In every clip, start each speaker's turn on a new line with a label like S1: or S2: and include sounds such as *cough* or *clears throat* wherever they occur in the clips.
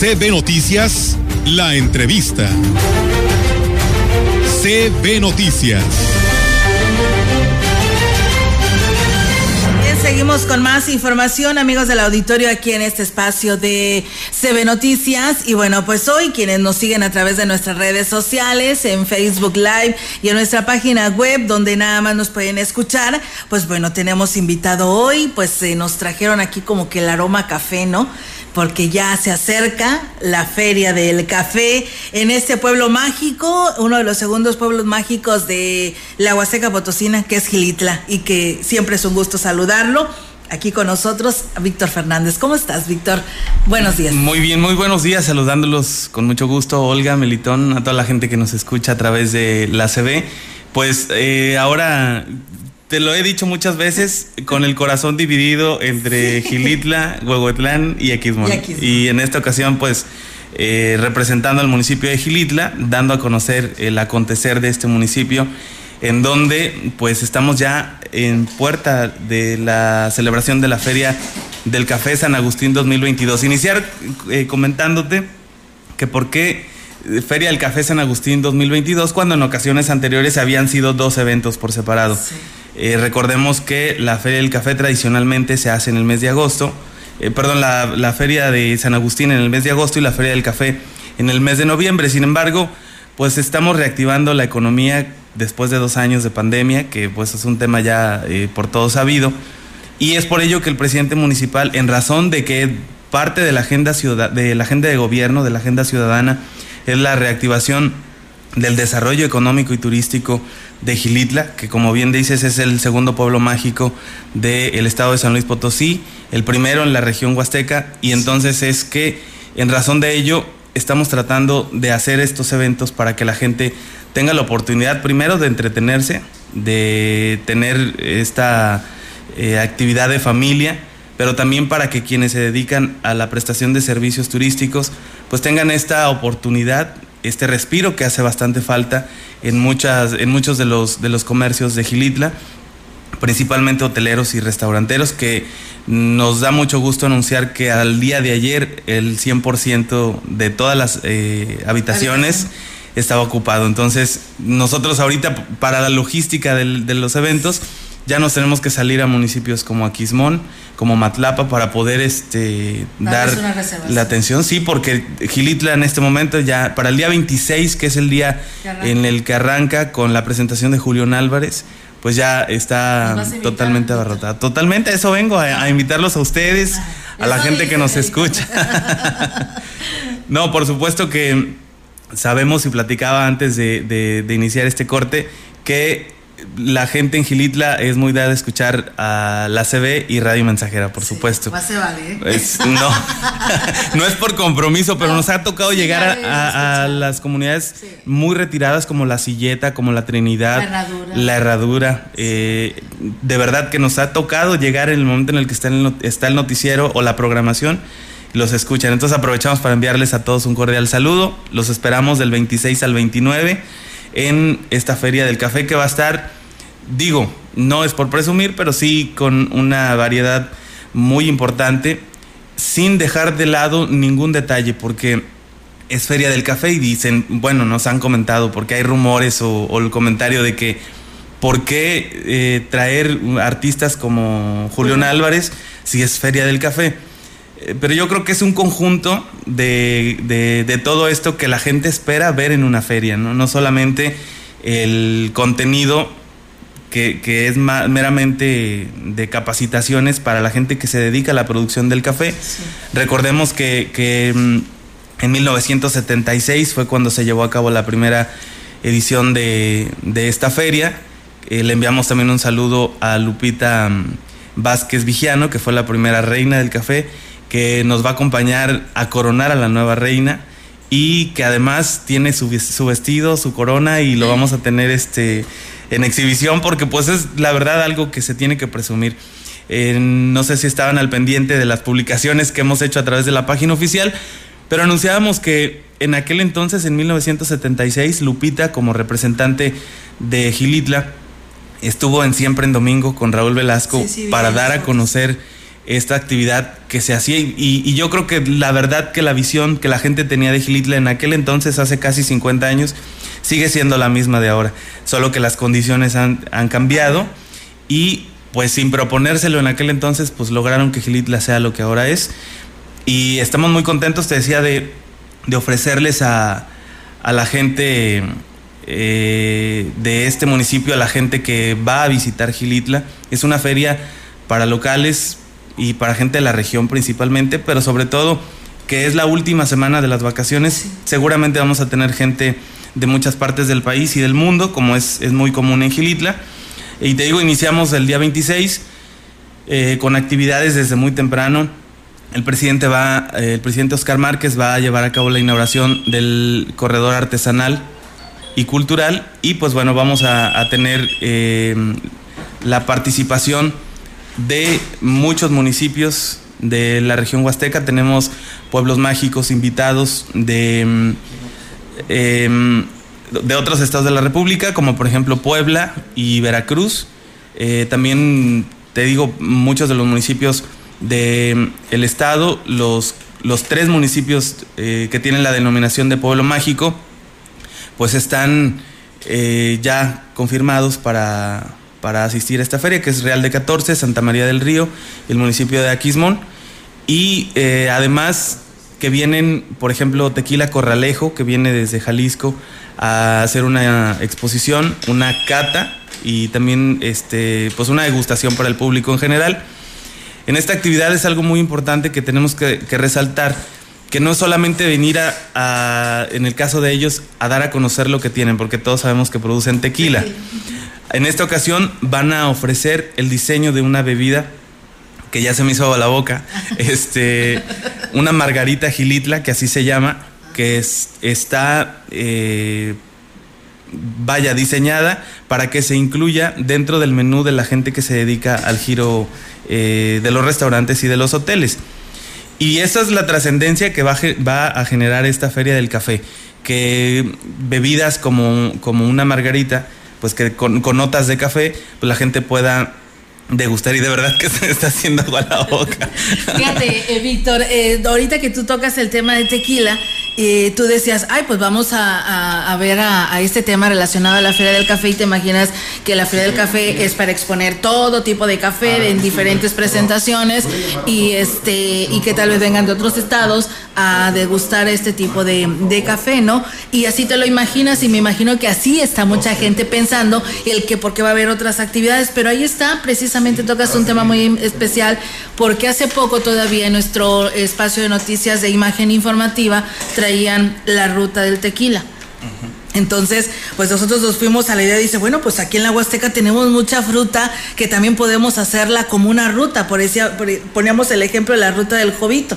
S1: CB Noticias, la entrevista. CB Noticias.
S2: seguimos con más información, amigos del auditorio, aquí en este espacio de CB Noticias. Y bueno, pues hoy quienes nos siguen a través de nuestras redes sociales, en Facebook Live y en nuestra página web, donde nada más nos pueden escuchar, pues bueno, tenemos invitado hoy, pues nos trajeron aquí como que el aroma café, ¿no? Porque ya se acerca la feria del café en este pueblo mágico, uno de los segundos pueblos mágicos de la Huasteca Potosina, que es Gilitla, y que siempre es un gusto saludarlo. Aquí con nosotros, Víctor Fernández. ¿Cómo estás, Víctor? Buenos días.
S3: Muy bien, muy buenos días, saludándolos con mucho gusto, Olga, Melitón, a toda la gente que nos escucha a través de la CB. Pues eh, ahora te lo he dicho muchas veces, con el corazón dividido entre Gilitla, Huehuetlán y Aquismón. Y, en esta ocasión, pues, eh, representando al municipio de Gilitla, dando a conocer el acontecer de este municipio, en donde, pues, estamos ya en puerta de la celebración de la Feria del Café San Agustín 2022. Iniciar eh, comentándote que por qué Feria del Café San Agustín 2022, cuando en ocasiones anteriores habían sido dos eventos por separado. Eh, recordemos que la Feria del Café tradicionalmente se hace en el mes de agosto, eh, perdón, la, Feria de San Agustín en el mes de agosto y la Feria del Café en el mes de noviembre. Sin embargo, pues estamos reactivando la economía después de dos años de pandemia, que pues es un tema ya eh, por todos sabido. Y es por ello que el presidente municipal, en razón de que parte de la agenda, de la agenda de gobierno, de la agenda ciudadana, es la reactivación del desarrollo económico y turístico de Gilitla, que como bien dices es el segundo pueblo mágico del estado de San Luis Potosí, el primero en la región huasteca, y entonces es que en razón de ello estamos tratando de hacer estos eventos para que la gente tenga la oportunidad primero de entretenerse, de tener esta eh, actividad de familia, pero también para que quienes se dedican a la prestación de servicios turísticos pues tengan esta oportunidad este respiro que hace bastante falta en, muchas, en muchos de los, de los comercios de Gilitla, principalmente hoteleros y restauranteros, que nos da mucho gusto anunciar que al día de ayer el 100% de todas las eh, habitaciones estaba ocupado. Entonces, nosotros ahorita para la logística de los eventos, ya nos tenemos que salir a municipios como Aquismón, como Matlapa para poder este dar la atención, sí, porque Gilitla en este momento ya para el día 26, que es el día en el que arranca con la presentación de Julián Álvarez, pues ya está totalmente abarrotada. Totalmente, eso vengo a, invitarlos a ustedes, a la gente que nos escucha. *laughs* no, por supuesto que sabemos y platicaba antes de iniciar este corte que la gente en Gilitla es muy dada a escuchar a la CB y Radio Mensajera, por supuesto.
S2: Más se vale. ¿eh?
S3: no, *laughs* no es por compromiso, pero nos ha tocado llegar a, las comunidades muy retiradas como la Silleta, como la Trinidad, la Herradura. Eh, de verdad que nos ha tocado llegar en el momento en el que está el, está el noticiero o la programación los escuchan. Entonces aprovechamos para enviarles a todos un cordial saludo. Los esperamos del 26 al 29 en esta feria del café que va a estar, digo, no es por presumir, pero sí con una variedad muy importante, sin dejar de lado ningún detalle, porque es feria del café y dicen, bueno, nos han comentado, porque hay rumores o, el comentario de que, ¿por qué eh, traer artistas como Julián Álvarez si es feria del café? Eh, pero yo creo que es un conjunto de, todo esto que la gente espera ver en una feria, no, no solamente el contenido que, es meramente de capacitaciones para la gente que se dedica a la producción del café. Recordemos que, mm, en 1976 fue cuando se llevó a cabo la primera edición de, esta feria. Eh, le enviamos también un saludo a Lupita mm, Vázquez Vigiano, que fue la primera reina del café que nos va a acompañar a coronar a la nueva reina y que además tiene su, vestido, su corona y lo vamos a tener este en exhibición porque pues es la verdad algo que se tiene que presumir. Eh, no sé si estaban al pendiente de las publicaciones que hemos hecho a través de la página oficial, pero anunciábamos que en aquel entonces, en 1976, Lupita, como representante de Gilitla, estuvo en Siempre en Domingo con Raúl Velasco para dar a conocer esta actividad que se hacía y, yo creo que la verdad que la visión que la gente tenía de Gilitla en aquel entonces, hace casi 50 años, sigue siendo la misma de ahora, solo que las condiciones han, cambiado y pues sin proponérselo en aquel entonces, pues lograron que Gilitla sea lo que ahora es y estamos muy contentos, te decía, de, ofrecerles a, a la gente eh, de este municipio, a la gente que va a visitar Gilitla. Es una feria para locales y para gente de la región principalmente, pero sobre todo que es la última semana de las vacaciones. Seguramente vamos a tener gente de muchas partes del país y del mundo, como es, es muy común en Gilitla. Y te digo, iniciamos el día 26 eh, con actividades desde muy temprano. El presidente va, eh, el presidente Oscar Márquez va a llevar a cabo la inauguración del corredor artesanal y cultural y pues bueno vamos a, tener eh, la participación de muchos municipios de la región huasteca. Tenemos pueblos mágicos invitados de, mm, em, de otros estados de la República, como por ejemplo Puebla y Veracruz. Eh, también te digo, muchos de los municipios del el estado, los, los tres municipios eh, que tienen la denominación de pueblo mágico, pues están eh, ya confirmados para, para, asistir a esta feria, que es Real de 14, Santa María del Río, el municipio de Aquismón, y eh, además que vienen, por ejemplo, Tequila Corralejo, que viene desde Jalisco a hacer una exposición, una cata y también este, pues una degustación para el público en general. En esta actividad es algo muy importante que tenemos que, resaltar, que no es solamente venir a, en el caso de ellos, a dar a conocer lo que tienen, porque todos sabemos que producen tequila. En esta ocasión van a ofrecer el diseño de una bebida que ya se me hizo a la boca, *laughs* este, una margarita gilitla, que así se llama, que es, está, eh, vaya, diseñada para que se incluya dentro del menú de la gente que se dedica al giro eh, de los restaurantes y de los hoteles. Y esa es la trascendencia que va a, generar esta feria del café, que bebidas como, como una margarita, pues que con, con notas de café, pues la gente pueda degustar y de verdad que *laughs* se está haciendo agua la boca.
S2: Fíjate, eh, Víctor, eh, ahorita que tú tocas el tema de tequila, y tú decías, ay, pues vamos a, ver a, este tema relacionado a la Feria del Café y te imaginas que la Feria del Café es para exponer todo tipo de café ah, en diferentes presentaciones y este y que tal vez vengan de otros estados a degustar este tipo de, de café, ¿no? Y así te lo imaginas y me imagino que así está mucha gente pensando el que porque va a haber otras actividades, pero ahí está, precisamente tocas un tema muy especial porque hace poco todavía en nuestro espacio de noticias de imagen informativa traían la ruta del tequila. Entonces, pues nosotros nos fuimos a la idea dice, bueno, pues aquí en la Huasteca tenemos mucha fruta que también podemos hacerla como una ruta. Por eso poníamos el ejemplo de la ruta del Jovito.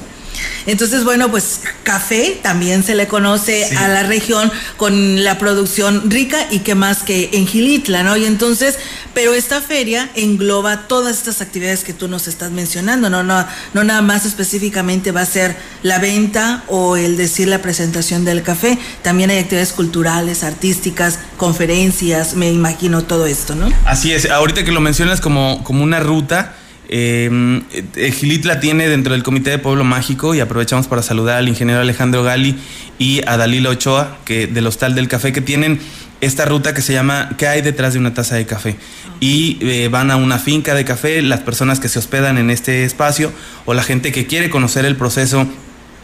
S2: Entonces, bueno, pues café también se le conoce a la región con la producción rica y que más que en Gilitla, ¿no? Y entonces, pero esta feria engloba todas estas actividades que tú nos estás mencionando, no, no, no nada más específicamente va a ser la venta o el decir la presentación del café, también hay actividades culturales, artísticas, conferencias, me imagino todo esto, ¿no?
S3: Así es, ahorita que lo mencionas como, como una ruta, eh, Gilitla tiene dentro del Comité de Pueblo Mágico y aprovechamos para saludar al ingeniero Alejandro Gali y a Dalila Ochoa que, del Hostal del Café que tienen esta ruta que se llama ¿Qué hay detrás de una taza de café? Y eh, van a una finca de café, las personas que se hospedan en este espacio o la gente que quiere conocer el proceso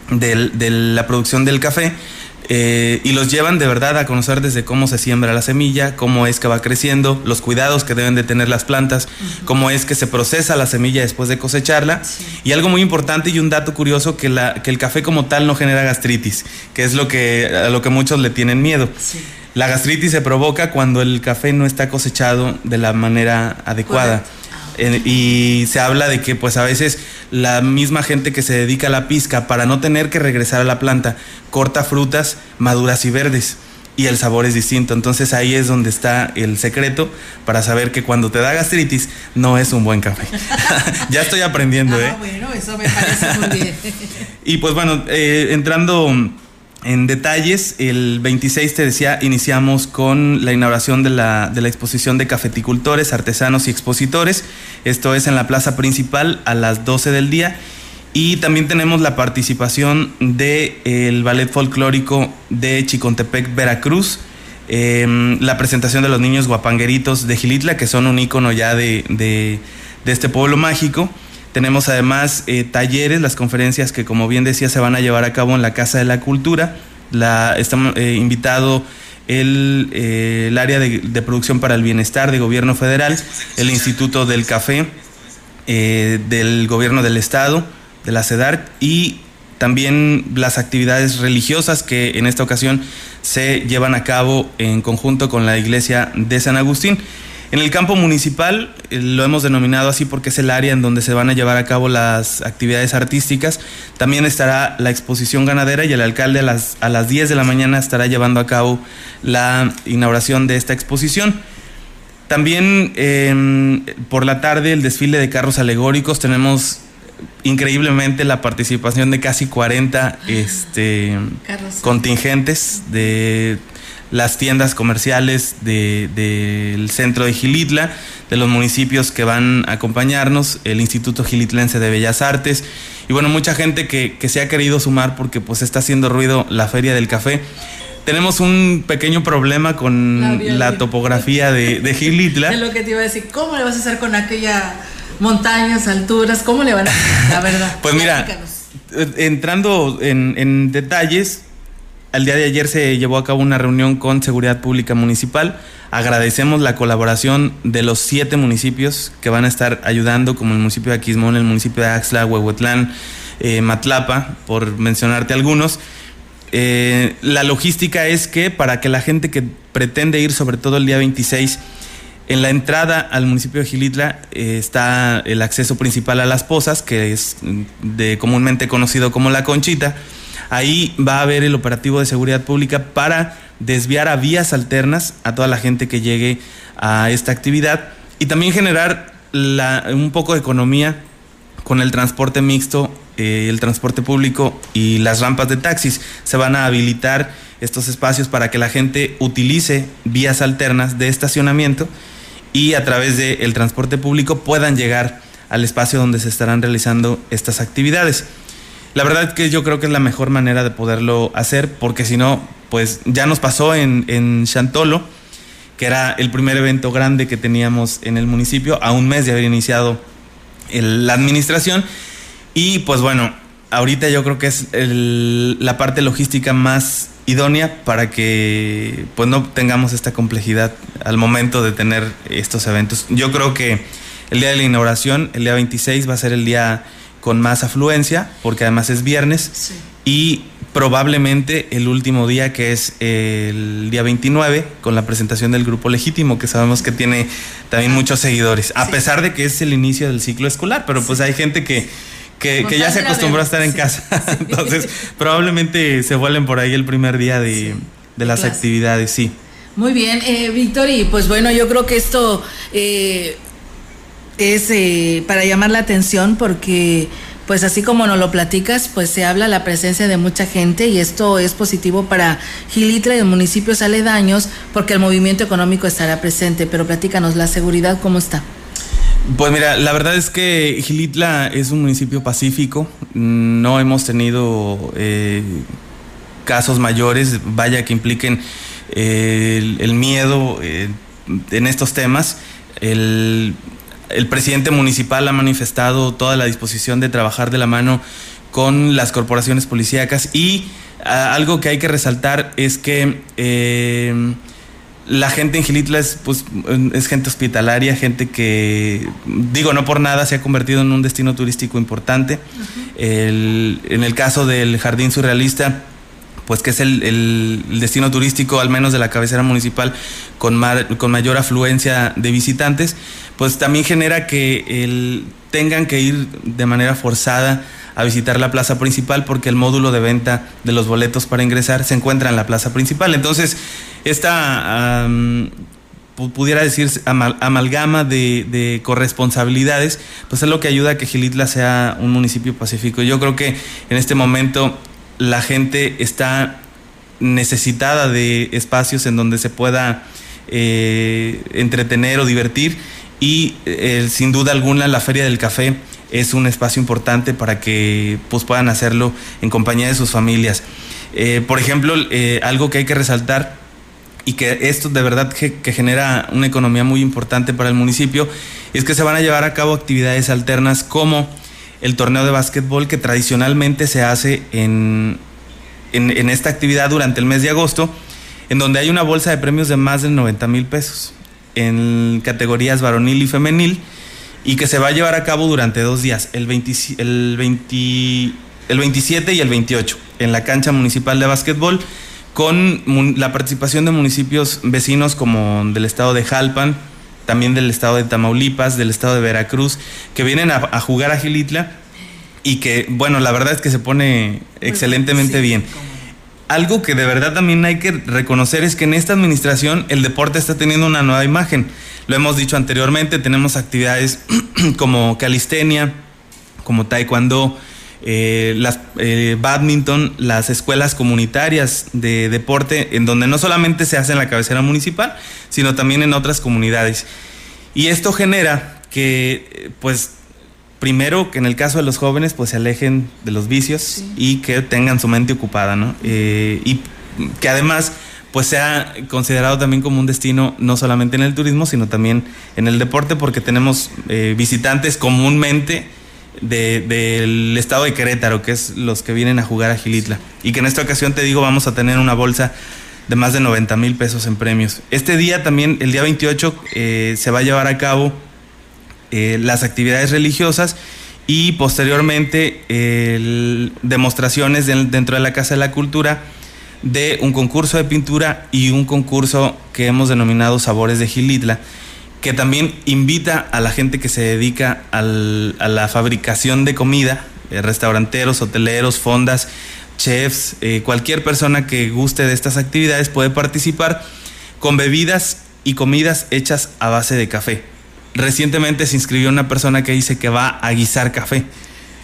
S3: de la producción del café eh, y los llevan de verdad a conocer desde cómo se siembra la semilla, cómo es que va creciendo, los cuidados que deben de tener las plantas, cómo es que se procesa la semilla después de cosecharla. Y algo muy importante y un dato curioso, que, la, que el café como tal no genera gastritis, que es lo que, a lo que muchos le tienen miedo. La gastritis se provoca cuando el café no está cosechado de la manera adecuada y se habla de que pues a veces la misma gente que se dedica a la pizca para no tener que regresar a la planta corta frutas maduras y verdes y el sabor es distinto. Entonces ahí es donde está el secreto para saber que cuando te da gastritis no es un buen café. *laughs* ya estoy aprendiendo,
S2: ah, ¿eh? bueno, eso me parece muy bien. *laughs*
S3: y pues bueno, eh, entrando en detalles, el 26, te decía, iniciamos con la inauguración de la, exposición de cafeticultores, artesanos y expositores. Esto es en la plaza principal a las 12 del día. Y también tenemos la participación del ballet folclórico de Chicontepec, Veracruz. Em, la presentación de los niños guapangueritos de Gilitla, que son un ícono ya de este pueblo mágico. Tenemos además eh, talleres, las conferencias que como bien decía se van a llevar a cabo en la Casa de la Cultura. La, estamos eh, invitado el, eh, área de, de, producción para el bienestar de gobierno federal, el Instituto del Café eh, del gobierno del estado, de la CEDAR y también las actividades religiosas que en esta ocasión se llevan a cabo en conjunto con la iglesia de San Agustín. En el campo municipal eh, lo hemos denominado así porque es el área en donde se van a llevar a cabo las actividades artísticas. También estará la exposición ganadera y el alcalde a las, a las 10 de la mañana estará llevando a cabo la inauguración de esta exposición. También eh, por la tarde el desfile de carros alegóricos. Tenemos increíblemente la participación de casi 40 este, contingentes de las tiendas comerciales del de, centro de Gilitla, de los municipios que van a acompañarnos, el Instituto Gilitlense de Bellas Artes y bueno, mucha gente que, que se ha querido sumar porque pues está haciendo ruido la Feria del Café. Tenemos un pequeño problema con la, la topografía de, de Gilitla. *laughs*
S2: Es lo que te iba a decir, ¿cómo le vas a hacer con aquella montañas, alturas? ¿Cómo le van a hacer? La verdad. *laughs*
S3: pues mira, entrando en, en detalles, al día de ayer se llevó a cabo una reunión con Seguridad Pública Municipal. Agradecemos la colaboración de los siete municipios que van a estar ayudando, como el municipio de Aquismón, el municipio de Axla, Huehuetlán, eh, Matlapa, por mencionarte algunos. Eh, la logística es que para que la gente que pretende ir, sobre todo el día 26, en la entrada al municipio de Gilitla eh, está el acceso principal a las pozas, que es de, comúnmente conocido como la Conchita. Ahí va a haber el operativo de seguridad pública para desviar a vías alternas a toda la gente que llegue a esta actividad y también generar un poco de economía con el transporte mixto, eh, el transporte público y las rampas de taxis. Se van a habilitar estos espacios para que la gente utilice vías alternas de estacionamiento y a través del el transporte público puedan llegar al espacio donde se estarán realizando estas actividades. La verdad es que yo creo que es la mejor manera de poderlo hacer, porque si no, pues ya nos pasó en, en Chantolo, que era el primer evento grande que teníamos en el municipio, a un mes de haber iniciado el, la administración. Y pues bueno, ahorita yo creo que es el, la parte logística más idónea para que pues no tengamos esta complejidad al momento de tener estos eventos. Yo creo que el día de la inauguración, el día 26, va a ser el día con más afluencia, porque además es viernes, sí. y probablemente el último día, que es el día 29, con la presentación del grupo legítimo, que sabemos que tiene también muchos seguidores, a sí. pesar de que es el inicio del ciclo escolar, pero pues hay gente que, que, que ya se acostumbró a estar en casa, *laughs* entonces probablemente se vuelen por ahí el primer día de, de las clase. actividades, sí.
S2: Muy bien, eh, Víctor, y pues bueno, yo creo que esto... Eh, es eh, para llamar la atención porque pues así como nos lo platicas, pues se habla la presencia de mucha gente y esto es positivo para Gilitra y municipios aledaños porque el movimiento económico estará presente, pero platícanos, la seguridad, ¿cómo está?
S3: Pues mira, la verdad es que Gilitla es un municipio pacífico, no hemos tenido eh, casos mayores, vaya que impliquen eh, el, el, miedo eh, en estos temas. El, el presidente municipal ha manifestado toda la disposición de trabajar de la mano con las corporaciones policíacas y uh, algo que hay que resaltar es que eh, la gente en Gilitla es, pues, es gente hospitalaria, gente que, digo, no por nada se ha convertido en un destino turístico importante. Uh -huh. el, en el caso del Jardín Surrealista, pues que es el, destino turístico, al menos de la cabecera municipal, con, con mayor afluencia de visitantes, pues también genera que el, tengan que ir de manera forzada a visitar la plaza principal porque el módulo de venta de los boletos para ingresar se encuentra en la plaza principal. Entonces, esta pudiera decir amal amalgama de, de, corresponsabilidades, pues es lo que ayuda a que Gilitla sea un municipio pacífico. Yo creo que en este momento la gente está necesitada de espacios en donde se pueda eh, entretener o divertir y eh, sin duda alguna la Feria del Café es un espacio importante para que pues, puedan hacerlo en compañía de sus familias. Eh, por ejemplo, algo que hay que resaltar y que esto de verdad que, que, genera una economía muy importante para el municipio es que se van a llevar a cabo actividades alternas como el torneo de básquetbol que tradicionalmente se hace en, en, esta actividad durante el mes de agosto, en donde hay una bolsa de premios de más de 90 mil pesos en categorías varonil y femenil y que se va a llevar a cabo durante dos días, el, el, 20, el 27 y el 28, en la cancha municipal de básquetbol, con la participación de municipios vecinos como del estado de Jalpan, también del estado de Tamaulipas, del estado de Veracruz, que vienen a, jugar a Gilitla y que, bueno, la verdad es que se pone excelentemente bien. Algo que de verdad también hay que reconocer es que en esta administración el deporte está teniendo una nueva imagen. Lo hemos dicho anteriormente, tenemos actividades *clears throat* como calistenia, como taekwondo, eh, las eh, badminton, las escuelas comunitarias de deporte, en donde no solamente se hace en la cabecera municipal, sino también en otras comunidades. Y esto genera que, eh, pues, primero que en el caso de los jóvenes, pues se alejen de los vicios y que tengan su mente ocupada, ¿no? y que además pues sea considerado también como un destino no solamente en el turismo, sino también en el deporte, porque tenemos visitantes comúnmente del estado de Querétaro, que es los que vienen a jugar a Gilitla. Y que en esta ocasión, te digo, vamos a tener una bolsa de más de 90 mil pesos en premios. Este día también, el día 28, eh, se va a llevar a cabo eh, las actividades religiosas y posteriormente demostraciones dentro de la Casa de la Cultura de un concurso de pintura y un concurso que hemos denominado Sabores de Gilitla que también invita a la gente que se dedica a la fabricación de comida, eh, restauranteros, hoteleros, fondas, chefs, eh, cualquier persona que guste de estas actividades puede participar con bebidas y comidas hechas a base de café. Recientemente se inscribió una persona que dice que va a guisar café.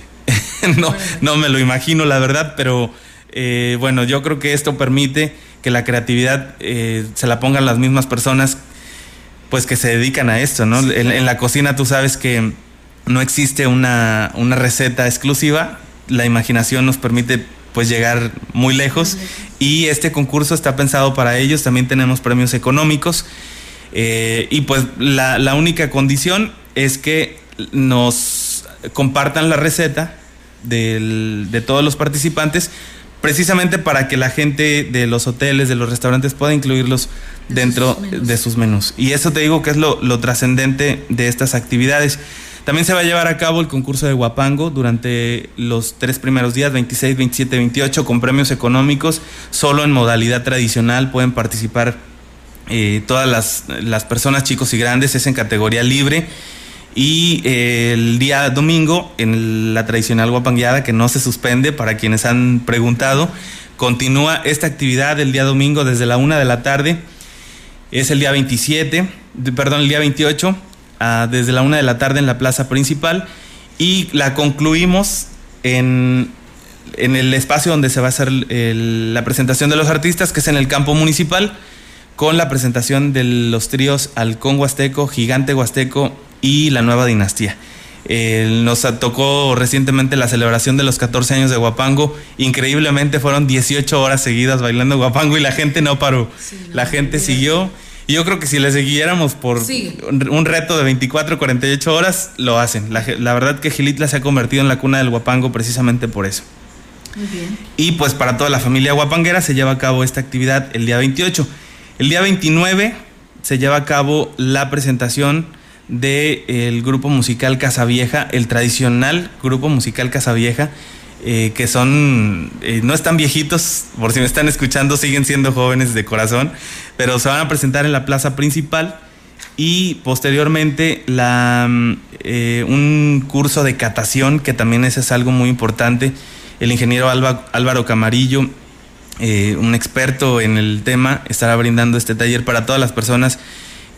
S3: *laughs* no, no me lo imagino, la verdad, pero eh, bueno, yo creo que esto permite que la creatividad se la pongan las mismas personas pues que se dedican a esto, ¿no? En, la cocina tú sabes que no existe una, receta exclusiva, la imaginación nos permite pues llegar muy lejos. Y este concurso está pensado para ellos, también tenemos premios económicos. Eh, y pues la, única condición es que nos compartan la receta de todos los participantes precisamente para que la gente de los hoteles, de los restaurantes pueda incluirlos dentro de sus menús. Y eso te digo que es lo, trascendente de estas actividades. También se va a llevar a cabo el concurso de Guapango durante los tres primeros días, 26, 27, 28, con premios económicos. Solo en modalidad tradicional pueden participar eh, todas las, las, personas, chicos y grandes, es en categoría libre. Y eh, el día domingo, en la tradicional guapangueada, que no se suspende para quienes han preguntado, continúa esta actividad el día domingo desde la una de la tarde. Es el día 27, perdón, el día 28, ah, desde la una de la tarde en la plaza principal. Y la concluimos en, en el espacio donde se va a hacer la presentación de los artistas, que es en el campo municipal, con la presentación de los tríos Halcón Huasteco, Gigante Huasteco y La Nueva Dinastía. nos tocó recientemente la celebración de los 14 años de Guapango. Increíblemente fueron 18 horas seguidas bailando Guapango y la gente no paró. la gente siguió y yo creo que si les siguiéramos por un reto de 24, 48 horas, lo hacen. La, verdad que Gilitla se ha convertido en la cuna del guapango precisamente por eso. Muy bien. Y pues para toda la familia guapanguera se lleva a cabo esta actividad el día 28. El día 29 se lleva a cabo la presentación del grupo musical Casa Vieja, el tradicional grupo musical Casa Vieja eh, que son, eh, no están viejitos, por si me están escuchando, siguen siendo jóvenes de corazón, pero se van a presentar en la plaza principal y posteriormente la, eh, un curso de catación, que también ese es algo muy importante. El ingeniero Álvaro Camarillo, un experto en el tema, estará brindando este taller para todas las personas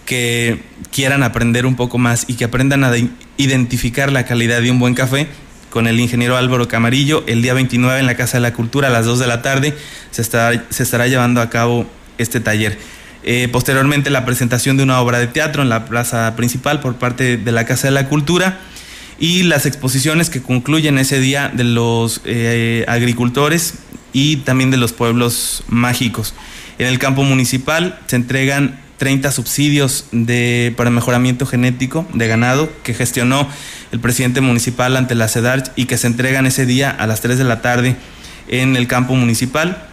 S3: que quieran aprender un poco más y que aprendan a identificar la calidad de un buen café con el ingeniero Álvaro Camarillo el día 29 en la Casa de la Cultura a las 2 de la tarde. Se estará, se estará llevando a cabo este taller. Eh, posteriormente la presentación de una obra de teatro en la plaza principal por parte de la Casa de la Cultura y las exposiciones que concluyen ese día de los eh, agricultores y también de los pueblos mágicos. En el campo municipal se entregan 30 subsidios de, para mejoramiento genético de ganado que gestionó el presidente municipal ante la CEDARCH y que se entregan ese día a las 3 de la tarde en el campo municipal.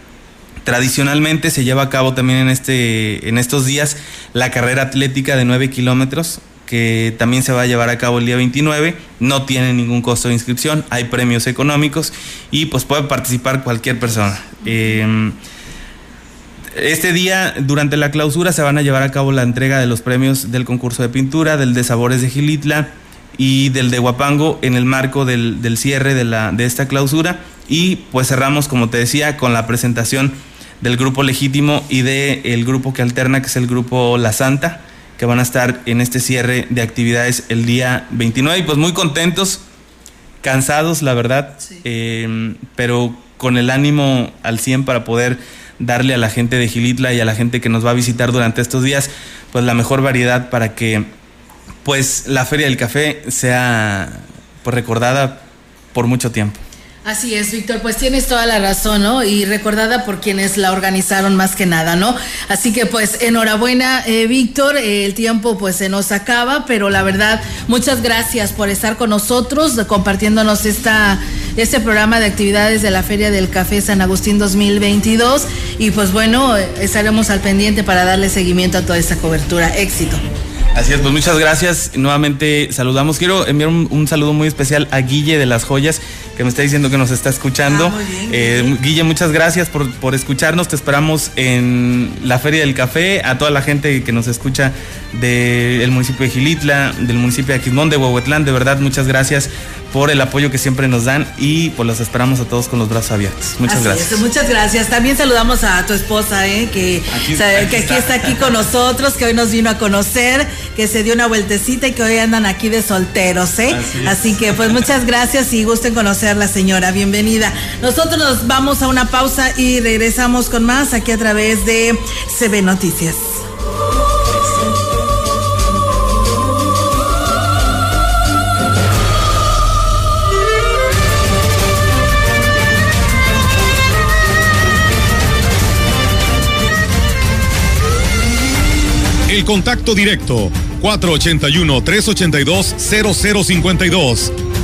S3: Tradicionalmente se lleva a cabo también en, este, en estos días la carrera atlética de 9 kilómetros que también se va a llevar a cabo el día 29. No tiene ningún costo de inscripción, hay premios económicos y pues puede participar cualquier persona. Em, este día, durante la clausura, se van a llevar a cabo la entrega de los premios del concurso de pintura, del de Sabores de Gilitla y del de Huapango en el marco del, cierre de, la, de esta clausura. Y pues cerramos, como te decía, con la presentación del grupo legítimo y del el grupo que alterna, que es el grupo La Santa, que van a estar en este cierre de actividades el día 29. Y pues muy contentos, cansados, la verdad, eh, pero con el ánimo al 100 para poder darle a la gente de Gilitla y a la gente que nos va a visitar durante estos días, pues la mejor variedad para que pues la Feria del Café sea pues, recordada por mucho tiempo.
S2: Así es, Víctor, pues tienes toda la razón, ¿no? Y recordada por quienes la organizaron más que nada, ¿no? Así que pues enhorabuena, eh, Víctor, el tiempo pues se nos acaba, pero la verdad, muchas gracias por estar con nosotros, compartiéndonos esta, este programa de actividades de la Feria del Café San Agustín 2022 y pues bueno, estaremos al pendiente para darle seguimiento a toda esta cobertura. Éxito.
S3: Así es, pues muchas gracias. Nuevamente saludamos. Quiero enviar un, saludo muy especial a Guille de las Joyas, que me está diciendo que nos está escuchando. Ah, eh, Guille, muchas gracias por, escucharnos. Te esperamos en la Feria del Café. A toda la gente que nos escucha del municipio de Gilitla, del municipio de Aquismón, de Huehuetlán, de verdad, muchas gracias por el apoyo que siempre nos dan y pues los esperamos a todos con los brazos abiertos. Muchas gracias.
S2: muchas gracias. También saludamos a tu esposa, ¿eh? que, aquí, que aquí está. aquí con nosotros, que hoy nos vino a conocer, que se dio una vueltecita y que hoy andan aquí de solteros. ¿eh? Así, que pues muchas gracias y gusten conocerla, señora. Bienvenida. Nosotros nos vamos a una pausa y regresamos con más aquí a través de CB Noticias.
S1: El contacto directo 481-382-0052.